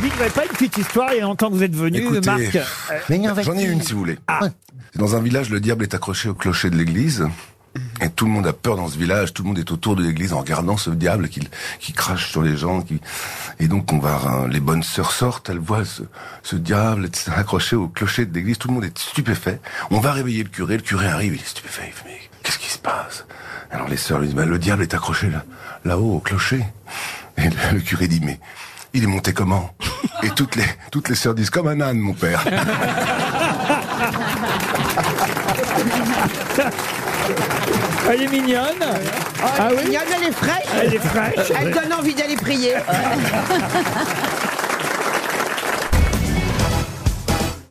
Vous n'avez pas une petite histoire il y a longtemps que vous êtes venu, Écoutez, Marc euh, J'en ai une si vous voulez. Ah. C'est Dans un village, le diable est accroché au clocher de l'église. Et tout le monde a peur dans ce village, tout le monde est autour de l'église en regardant ce diable qui, qui crache sur les gens. Qui... Et donc on va, hein, les bonnes sœurs sortent, elles voient ce, ce diable etc., accroché au clocher de l'église, tout le monde est stupéfait. On va réveiller le curé, le curé arrive, il est stupéfait, il fait, mais qu'est-ce qui se passe? Alors les sœurs lui disent, bah, le diable est accroché là, là-haut au clocher. Et le, le curé dit, mais il est monté comment Et toutes les, toutes les sœurs disent, comme un âne, mon père. Elle est mignonne. Ah oui Mignonne, elle est fraîche. Elle est fraîche. Elle donne envie d'aller prier.